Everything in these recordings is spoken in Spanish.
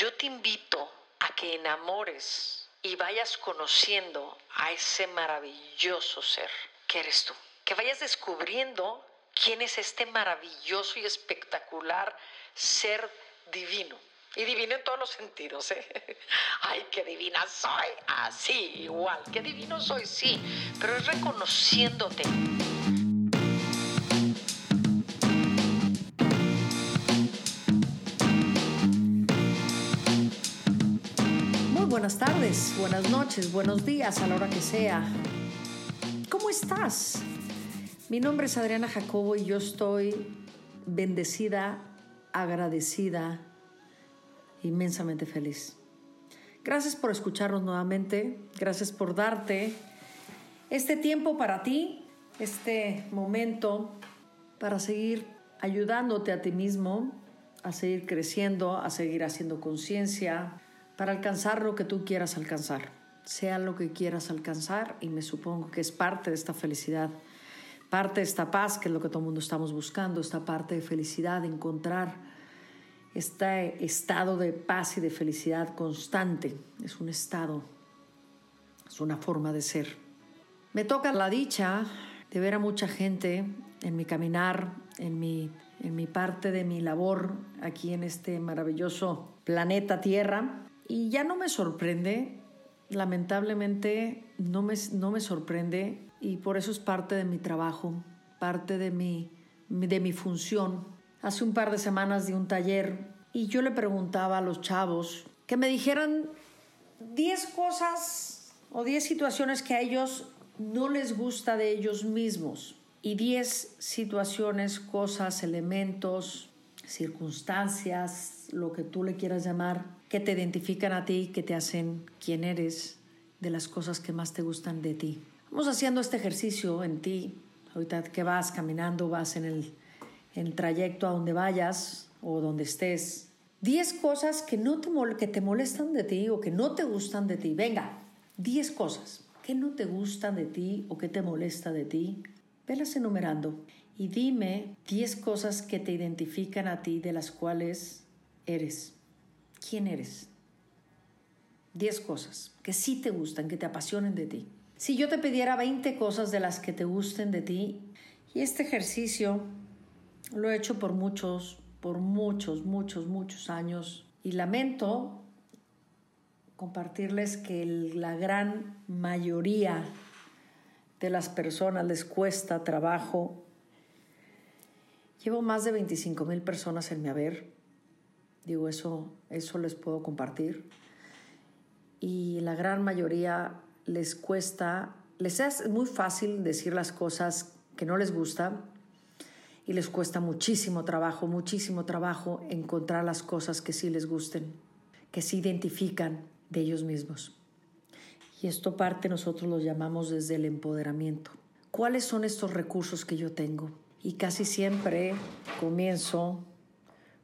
yo te invito a que enamores y vayas conociendo a ese maravilloso ser que eres tú. Que vayas descubriendo quién es este maravilloso y espectacular ser divino. Y divino en todos los sentidos, ¿eh? Ay, qué divina soy. Así, ah, igual. Qué divino soy, sí. Pero es reconociéndote. Buenas noches, buenos días a la hora que sea. ¿Cómo estás? Mi nombre es Adriana Jacobo y yo estoy bendecida, agradecida, inmensamente feliz. Gracias por escucharnos nuevamente, gracias por darte este tiempo para ti, este momento para seguir ayudándote a ti mismo, a seguir creciendo, a seguir haciendo conciencia, para alcanzar lo que tú quieras alcanzar, sea lo que quieras alcanzar y me supongo que es parte de esta felicidad, parte de esta paz que es lo que todo el mundo estamos buscando, esta parte de felicidad, encontrar este estado de paz y de felicidad constante, es un estado, es una forma de ser. Me toca la dicha de ver a mucha gente en mi caminar, en mi, en mi parte de mi labor aquí en este maravilloso planeta Tierra, y ya no me sorprende, lamentablemente no me, no me sorprende y por eso es parte de mi trabajo, parte de mi, de mi función. Hace un par de semanas di un taller y yo le preguntaba a los chavos que me dijeran 10 cosas o 10 situaciones que a ellos no les gusta de ellos mismos y 10 situaciones, cosas, elementos, circunstancias, lo que tú le quieras llamar, que te identifican a ti, que te hacen quién eres, de las cosas que más te gustan de ti. Vamos haciendo este ejercicio en ti, ahorita que vas caminando, vas en el, el trayecto a donde vayas o donde estés. Diez cosas que, no te, que te molestan de ti o que no te gustan de ti. Venga, diez cosas que no te gustan de ti o que te molesta de ti. Velas enumerando y dime 10 cosas que te identifican a ti de las cuales eres. ¿Quién eres? 10 cosas que sí te gustan, que te apasionen de ti. Si yo te pidiera 20 cosas de las que te gusten de ti, y este ejercicio lo he hecho por muchos, por muchos, muchos, muchos años, y lamento compartirles que la gran mayoría de las personas les cuesta trabajo Llevo más de 25 mil personas en mi haber. Digo, eso, eso les puedo compartir. Y la gran mayoría les cuesta, les es muy fácil decir las cosas que no les gustan y les cuesta muchísimo trabajo, muchísimo trabajo encontrar las cosas que sí les gusten, que sí identifican de ellos mismos. Y esto parte nosotros lo llamamos desde el empoderamiento. ¿Cuáles son estos recursos que yo tengo? Y casi siempre comienzo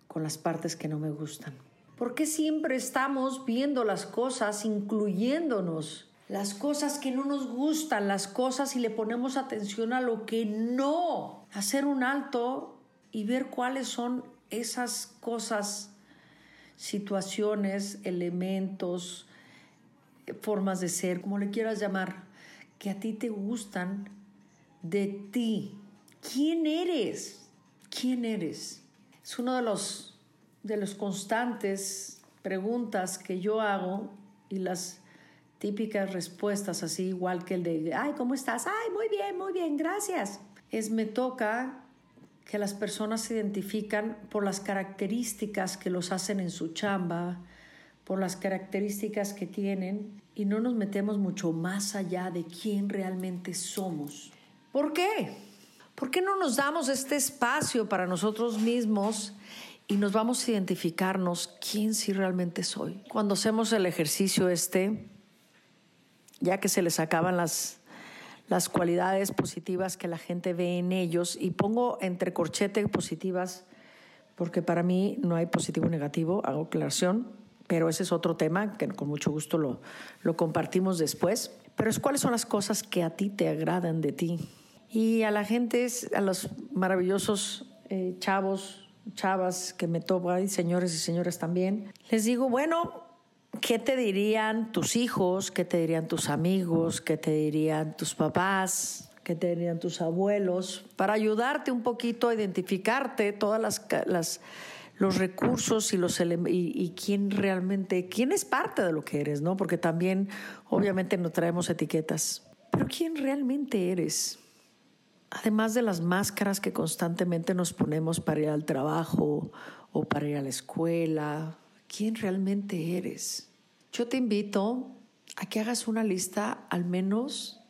con las partes que no me gustan. ¿Por qué siempre estamos viendo las cosas, incluyéndonos? Las cosas que no nos gustan, las cosas y le ponemos atención a lo que no. Hacer un alto y ver cuáles son esas cosas, situaciones, elementos, formas de ser, como le quieras llamar, que a ti te gustan de ti, ¿Quién eres? ¿Quién eres? Es uno de los, de los constantes preguntas que yo hago y las típicas respuestas, así igual que el de, ay, ¿cómo estás? Ay, muy bien, muy bien, gracias. Es me toca que las personas se identifican por las características que los hacen en su chamba, por las características que tienen y no nos metemos mucho más allá de quién realmente somos. ¿Por qué? ¿Por qué no nos damos este espacio para nosotros mismos y nos vamos a identificarnos quién sí realmente soy? Cuando hacemos el ejercicio este, ya que se les acaban las, las cualidades positivas que la gente ve en ellos, y pongo entre corchete positivas, porque para mí no hay positivo o negativo, hago aclaración, pero ese es otro tema que con mucho gusto lo, lo compartimos después. Pero es cuáles son las cosas que a ti te agradan de ti y a la gente, a los maravillosos eh, chavos chavas que me topan, y señores y señoras también, les digo, bueno, ¿qué te dirían tus hijos? ¿Qué te dirían tus amigos? ¿Qué te dirían tus papás? ¿Qué te dirían tus abuelos? Para ayudarte un poquito a identificarte todas las, las los recursos y los y, y, quién realmente, quién es parte de lo que eres, ¿no? Porque también, obviamente, no traemos etiquetas. Pero quién realmente eres además de las máscaras que constantemente nos ponemos para ir al trabajo o para ir a la escuela, ¿quién realmente eres? Yo te invito a que hagas una lista al menos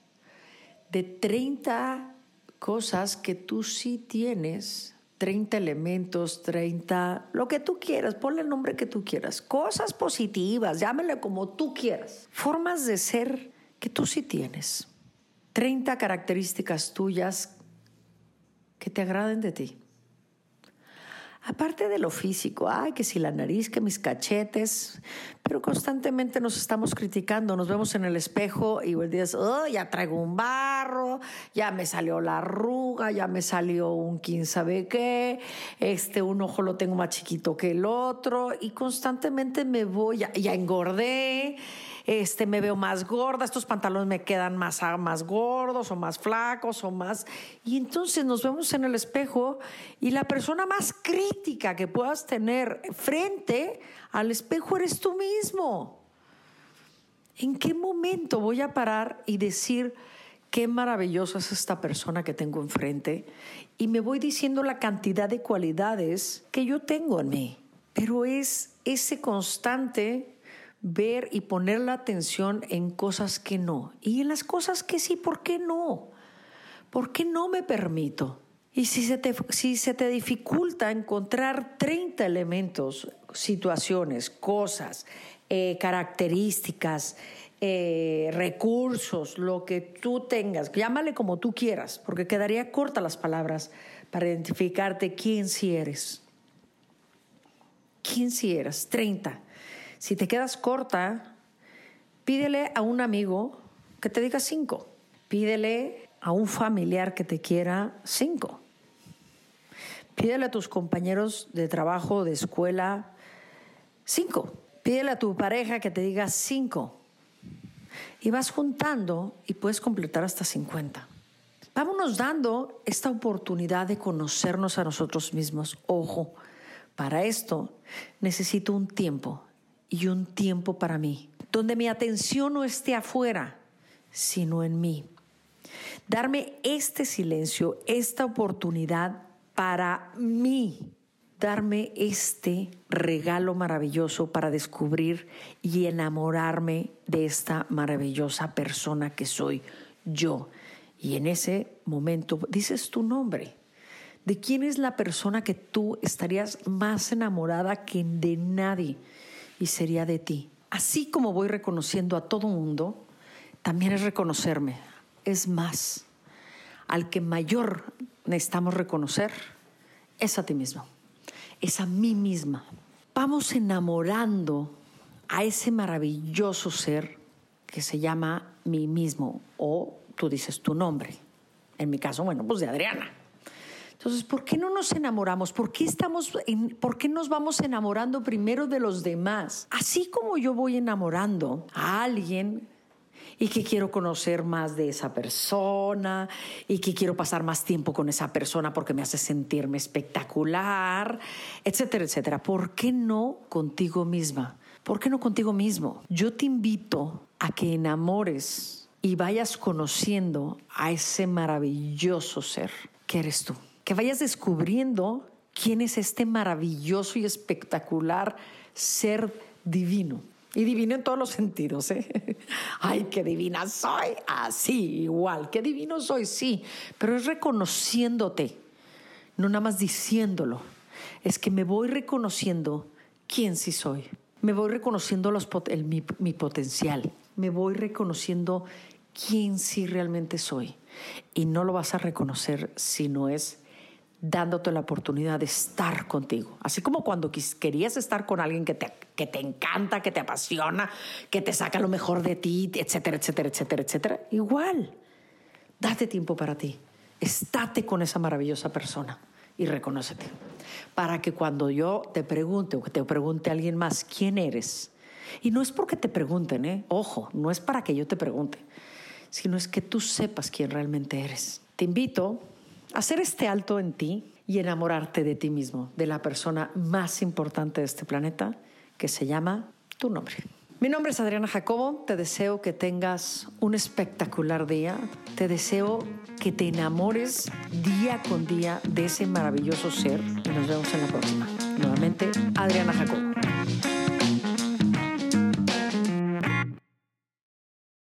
de 30 cosas que tú sí tienes, 30 elementos, 30, lo que tú quieras, ponle el nombre que tú quieras, cosas positivas, llámele como tú quieras, formas de ser que tú sí tienes. 30 características tuyas que te agraden de ti. Aparte de lo físico, ay, que si la nariz, que mis cachetes, pero constantemente nos estamos criticando, nos vemos en el espejo y dices, oh, ya traigo un barro, ya me salió la arruga, ya me salió un quién sabe qué, este, un ojo lo tengo más chiquito que el otro y constantemente me voy, ya, ya engordé, este, me veo más gorda, estos pantalones me quedan más, más gordos o más flacos o más... Y entonces nos vemos en el espejo y la persona más crítica que puedas tener frente al espejo eres tú mismo. ¿En qué momento voy a parar y decir qué maravillosa es esta persona que tengo enfrente? Y me voy diciendo la cantidad de cualidades que yo tengo en mí. Pero es ese constante ver y poner la atención en cosas que no. Y en las cosas que sí, ¿por qué no? ¿Por qué no me permito? Y si se te, si se te dificulta encontrar 30 elementos, situaciones, cosas, eh, características, eh, recursos, lo que tú tengas, llámale como tú quieras, porque quedaría corta las palabras para identificarte quién sí eres. ¿Quién sí eres? 30. Si te quedas corta, pídele a un amigo que te diga cinco. Pídele a un familiar que te quiera cinco. Pídele a tus compañeros de trabajo, de escuela, cinco. Pídele a tu pareja que te diga cinco. Y vas juntando y puedes completar hasta 50. Vámonos dando esta oportunidad de conocernos a nosotros mismos. Ojo, para esto necesito un tiempo y un tiempo para mí, donde mi atención no esté afuera, sino en mí. Darme este silencio, esta oportunidad para mí, darme este regalo maravilloso para descubrir y enamorarme de esta maravillosa persona que soy yo. Y en ese momento dices tu nombre. ¿De quién es la persona que tú estarías más enamorada que de nadie? Y sería de ti. Así como voy reconociendo a todo mundo, también es reconocerme. Es más, al que mayor necesitamos reconocer es a ti mismo, es a mí misma. Vamos enamorando a ese maravilloso ser que se llama mí mismo o tú dices tu nombre. En mi caso, bueno, pues de Adriana. Entonces, ¿por qué no nos enamoramos? ¿Por qué, estamos ¿Por qué nos vamos enamorando primero de los demás? Así como yo voy enamorando a alguien y que quiero conocer más de esa persona y que quiero pasar más tiempo con esa persona porque me hace sentirme espectacular, etcétera, etcétera. ¿Por qué no contigo misma? ¿Por qué no contigo mismo? Yo te invito a que enamores y vayas conociendo a ese maravilloso ser que eres tú que vayas descubriendo quién es este maravilloso y espectacular ser divino. Y divino en todos los sentidos. ¿eh? Ay, qué divina soy. Así, igual. Qué divino soy, sí. Pero es reconociéndote, no nada más diciéndolo. Es que me voy reconociendo quién sí soy. Me voy reconociendo los, mi, mi potencial. Me voy reconociendo quién sí realmente soy. Y no lo vas a reconocer si no es dándote la oportunidad de estar contigo. Así como cuando querías estar con alguien que te, que te encanta, que te apasiona, que te saca lo mejor de ti, etcétera, etcétera, etcétera, etcétera. Igual, date tiempo para ti. Estate con esa maravillosa persona y reconócete. Para que cuando yo te pregunte o que te pregunte alguien más, ¿quién eres? Y no es porque te pregunten, ¿eh? Ojo, no es para que yo te pregunte, sino es que tú sepas quién realmente eres. Te invito hacer este alto en ti y enamorarte de ti mismo, de la persona más importante de este planeta, que se llama tu nombre. Mi nombre es Adriana Jacobo, te deseo que tengas un espectacular día, te deseo que te enamores día con día de ese maravilloso ser y nos vemos en la próxima. Nuevamente, Adriana Jacobo.